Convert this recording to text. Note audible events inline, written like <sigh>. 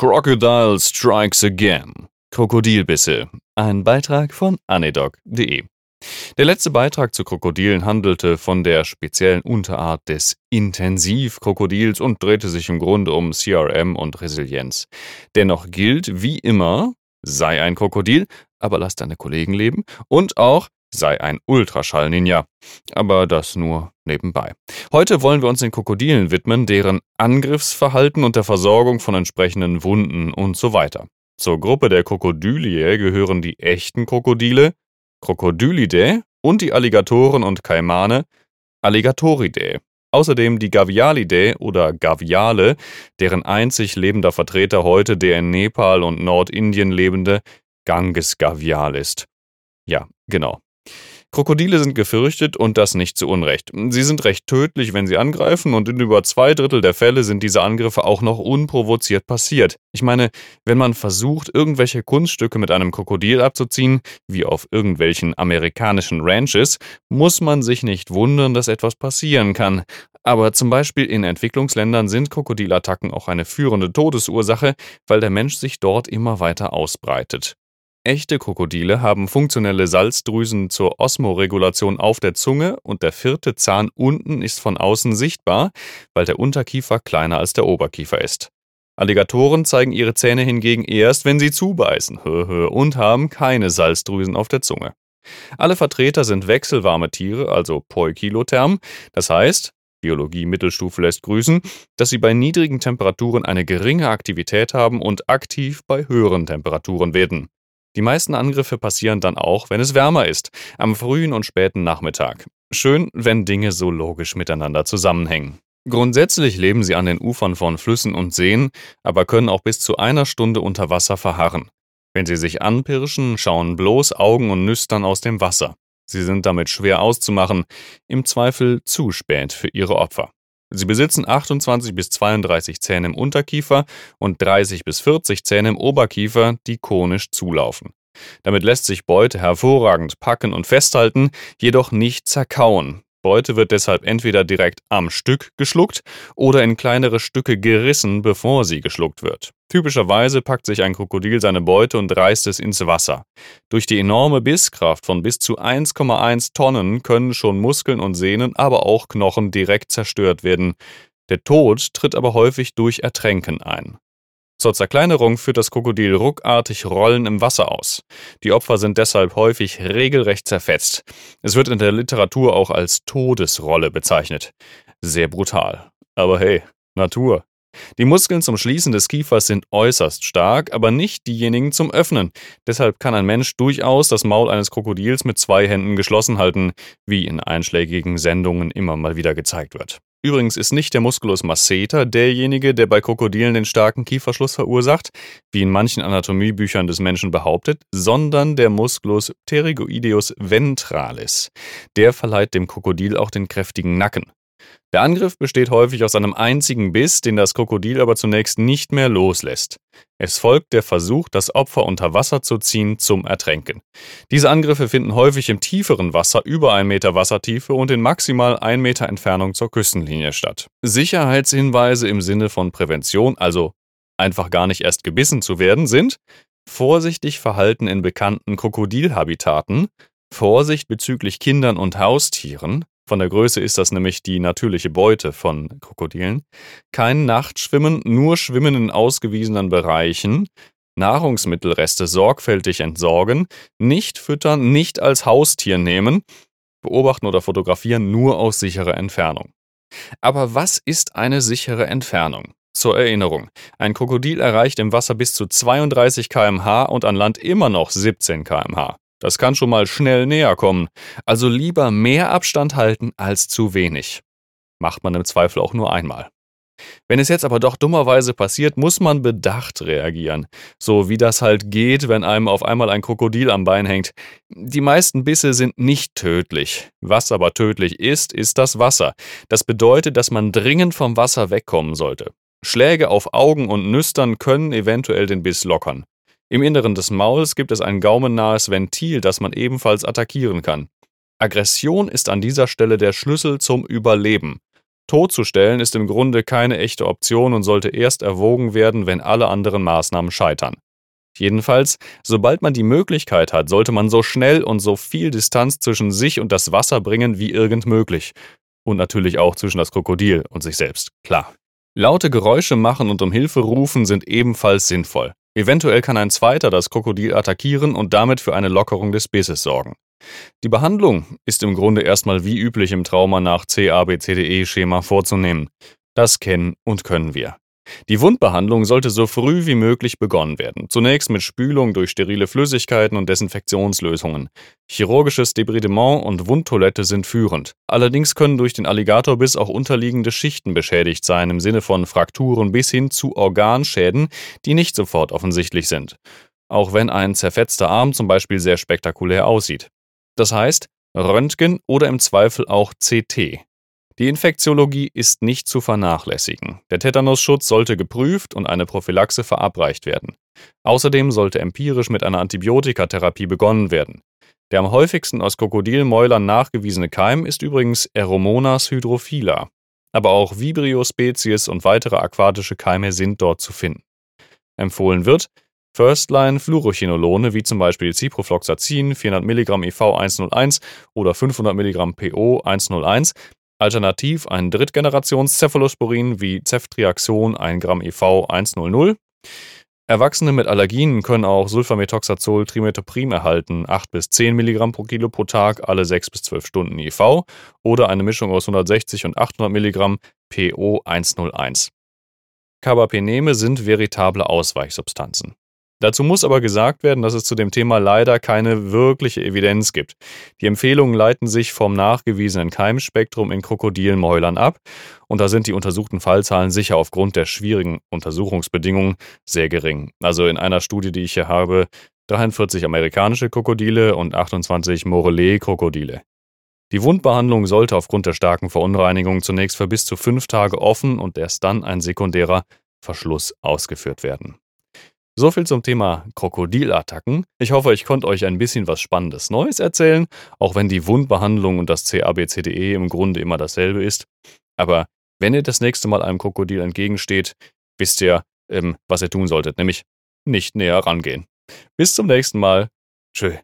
Crocodile Strikes Again. Krokodilbisse. Ein Beitrag von anedoc.de. Der letzte Beitrag zu Krokodilen handelte von der speziellen Unterart des Intensivkrokodils und drehte sich im Grunde um CRM und Resilienz. Dennoch gilt, wie immer, sei ein Krokodil, aber lass deine Kollegen leben und auch sei ein Ultraschall-Ninja. Aber das nur nebenbei. Heute wollen wir uns den Krokodilen widmen, deren Angriffsverhalten und der Versorgung von entsprechenden Wunden und so weiter. Zur Gruppe der Krokodyliae gehören die echten Krokodile, Krokodylidae und die Alligatoren und Kaimane, Alligatoridae. Außerdem die Gavialidae oder Gaviale, deren einzig lebender Vertreter heute der in Nepal und Nordindien lebende Ganges Gavial ist. Ja, genau. Krokodile sind gefürchtet und das nicht zu Unrecht. Sie sind recht tödlich, wenn sie angreifen und in über zwei Drittel der Fälle sind diese Angriffe auch noch unprovoziert passiert. Ich meine, wenn man versucht, irgendwelche Kunststücke mit einem Krokodil abzuziehen, wie auf irgendwelchen amerikanischen Ranches, muss man sich nicht wundern, dass etwas passieren kann. Aber zum Beispiel in Entwicklungsländern sind Krokodilattacken auch eine führende Todesursache, weil der Mensch sich dort immer weiter ausbreitet. Echte Krokodile haben funktionelle Salzdrüsen zur Osmoregulation auf der Zunge und der vierte Zahn unten ist von außen sichtbar, weil der Unterkiefer kleiner als der Oberkiefer ist. Alligatoren zeigen ihre Zähne hingegen erst, wenn sie zubeißen <laughs> und haben keine Salzdrüsen auf der Zunge. Alle Vertreter sind wechselwarme Tiere, also poikilotherm, das heißt, Biologie Mittelstufe lässt grüßen, dass sie bei niedrigen Temperaturen eine geringe Aktivität haben und aktiv bei höheren Temperaturen werden. Die meisten Angriffe passieren dann auch, wenn es wärmer ist, am frühen und späten Nachmittag. Schön, wenn Dinge so logisch miteinander zusammenhängen. Grundsätzlich leben sie an den Ufern von Flüssen und Seen, aber können auch bis zu einer Stunde unter Wasser verharren. Wenn sie sich anpirschen, schauen bloß Augen und Nüstern aus dem Wasser. Sie sind damit schwer auszumachen, im Zweifel zu spät für ihre Opfer. Sie besitzen 28 bis 32 Zähne im Unterkiefer und 30 bis 40 Zähne im Oberkiefer, die konisch zulaufen. Damit lässt sich Beute hervorragend packen und festhalten, jedoch nicht zerkauen. Beute wird deshalb entweder direkt am Stück geschluckt oder in kleinere Stücke gerissen, bevor sie geschluckt wird. Typischerweise packt sich ein Krokodil seine Beute und reißt es ins Wasser. Durch die enorme Bisskraft von bis zu 1,1 Tonnen können schon Muskeln und Sehnen, aber auch Knochen direkt zerstört werden. Der Tod tritt aber häufig durch Ertränken ein. Zur Zerkleinerung führt das Krokodil ruckartig Rollen im Wasser aus. Die Opfer sind deshalb häufig regelrecht zerfetzt. Es wird in der Literatur auch als Todesrolle bezeichnet. Sehr brutal. Aber hey, Natur. Die Muskeln zum Schließen des Kiefers sind äußerst stark, aber nicht diejenigen zum Öffnen. Deshalb kann ein Mensch durchaus das Maul eines Krokodils mit zwei Händen geschlossen halten, wie in einschlägigen Sendungen immer mal wieder gezeigt wird. Übrigens ist nicht der Musculus masseter derjenige, der bei Krokodilen den starken Kieferschluss verursacht, wie in manchen Anatomiebüchern des Menschen behauptet, sondern der Musculus pterygoideus ventralis. Der verleiht dem Krokodil auch den kräftigen Nacken. Der Angriff besteht häufig aus einem einzigen Biss, den das Krokodil aber zunächst nicht mehr loslässt. Es folgt der Versuch, das Opfer unter Wasser zu ziehen zum Ertränken. Diese Angriffe finden häufig im tieferen Wasser über 1 Meter Wassertiefe und in maximal 1 Meter Entfernung zur Küstenlinie statt. Sicherheitshinweise im Sinne von Prävention, also einfach gar nicht erst gebissen zu werden, sind vorsichtig verhalten in bekannten Krokodilhabitaten, Vorsicht bezüglich Kindern und Haustieren, von der Größe ist das nämlich die natürliche Beute von Krokodilen. Kein Nachtschwimmen, nur Schwimmen in ausgewiesenen Bereichen. Nahrungsmittelreste sorgfältig entsorgen. Nicht füttern, nicht als Haustier nehmen. Beobachten oder fotografieren nur aus sicherer Entfernung. Aber was ist eine sichere Entfernung? Zur Erinnerung, ein Krokodil erreicht im Wasser bis zu 32 km/h und an Land immer noch 17 km/h. Das kann schon mal schnell näher kommen. Also lieber mehr Abstand halten als zu wenig. Macht man im Zweifel auch nur einmal. Wenn es jetzt aber doch dummerweise passiert, muss man bedacht reagieren. So wie das halt geht, wenn einem auf einmal ein Krokodil am Bein hängt. Die meisten Bisse sind nicht tödlich. Was aber tödlich ist, ist das Wasser. Das bedeutet, dass man dringend vom Wasser wegkommen sollte. Schläge auf Augen und Nüstern können eventuell den Biss lockern. Im Inneren des Mauls gibt es ein gaumennahes Ventil, das man ebenfalls attackieren kann. Aggression ist an dieser Stelle der Schlüssel zum Überleben. totzustellen ist im Grunde keine echte Option und sollte erst erwogen werden, wenn alle anderen Maßnahmen scheitern. Jedenfalls, sobald man die Möglichkeit hat, sollte man so schnell und so viel Distanz zwischen sich und das Wasser bringen wie irgend möglich. Und natürlich auch zwischen das Krokodil und sich selbst, klar. Laute Geräusche machen und um Hilfe rufen sind ebenfalls sinnvoll. Eventuell kann ein zweiter das Krokodil attackieren und damit für eine Lockerung des Bisses sorgen. Die Behandlung ist im Grunde erstmal wie üblich im Trauma nach CABCDE-Schema vorzunehmen. Das kennen und können wir. Die Wundbehandlung sollte so früh wie möglich begonnen werden. Zunächst mit Spülung durch sterile Flüssigkeiten und Desinfektionslösungen. Chirurgisches Debridement und Wundtoilette sind führend. Allerdings können durch den Alligatorbiss auch unterliegende Schichten beschädigt sein, im Sinne von Frakturen bis hin zu Organschäden, die nicht sofort offensichtlich sind. Auch wenn ein zerfetzter Arm zum Beispiel sehr spektakulär aussieht. Das heißt, Röntgen oder im Zweifel auch CT. Die Infektiologie ist nicht zu vernachlässigen. Der Tetanusschutz sollte geprüft und eine Prophylaxe verabreicht werden. Außerdem sollte empirisch mit einer Antibiotikatherapie begonnen werden. Der am häufigsten aus Krokodilmäulern nachgewiesene Keim ist übrigens Aeromonas hydrophila. Aber auch Vibrio-Spezies und weitere aquatische Keime sind dort zu finden. Empfohlen wird First-Line-Fluorochinolone wie zum Beispiel Ciprofloxacin 400 mg IV 101 oder 500 mg PO 101 Alternativ ein Drittgenerations-Cephalosporin wie Ceftriaxon 1 Gramm EV 100. Erwachsene mit Allergien können auch Sulfamethoxazol Trimetoprim erhalten, 8 bis 10 Milligramm pro Kilo pro Tag, alle 6 bis 12 Stunden IV oder eine Mischung aus 160 und 800 Milligramm PO 101. Carbapeneme sind veritable Ausweichsubstanzen. Dazu muss aber gesagt werden, dass es zu dem Thema leider keine wirkliche Evidenz gibt. Die Empfehlungen leiten sich vom nachgewiesenen Keimspektrum in Krokodilmäulern ab und da sind die untersuchten Fallzahlen sicher aufgrund der schwierigen Untersuchungsbedingungen sehr gering. Also in einer Studie, die ich hier habe, 43 amerikanische Krokodile und 28 Morellet-Krokodile. Die Wundbehandlung sollte aufgrund der starken Verunreinigung zunächst für bis zu fünf Tage offen und erst dann ein sekundärer Verschluss ausgeführt werden. So viel zum Thema Krokodilattacken. Ich hoffe, ich konnte euch ein bisschen was Spannendes Neues erzählen, auch wenn die Wundbehandlung und das CABCDE im Grunde immer dasselbe ist. Aber wenn ihr das nächste Mal einem Krokodil entgegensteht, wisst ihr, ähm, was ihr tun solltet, nämlich nicht näher rangehen. Bis zum nächsten Mal. Tschö.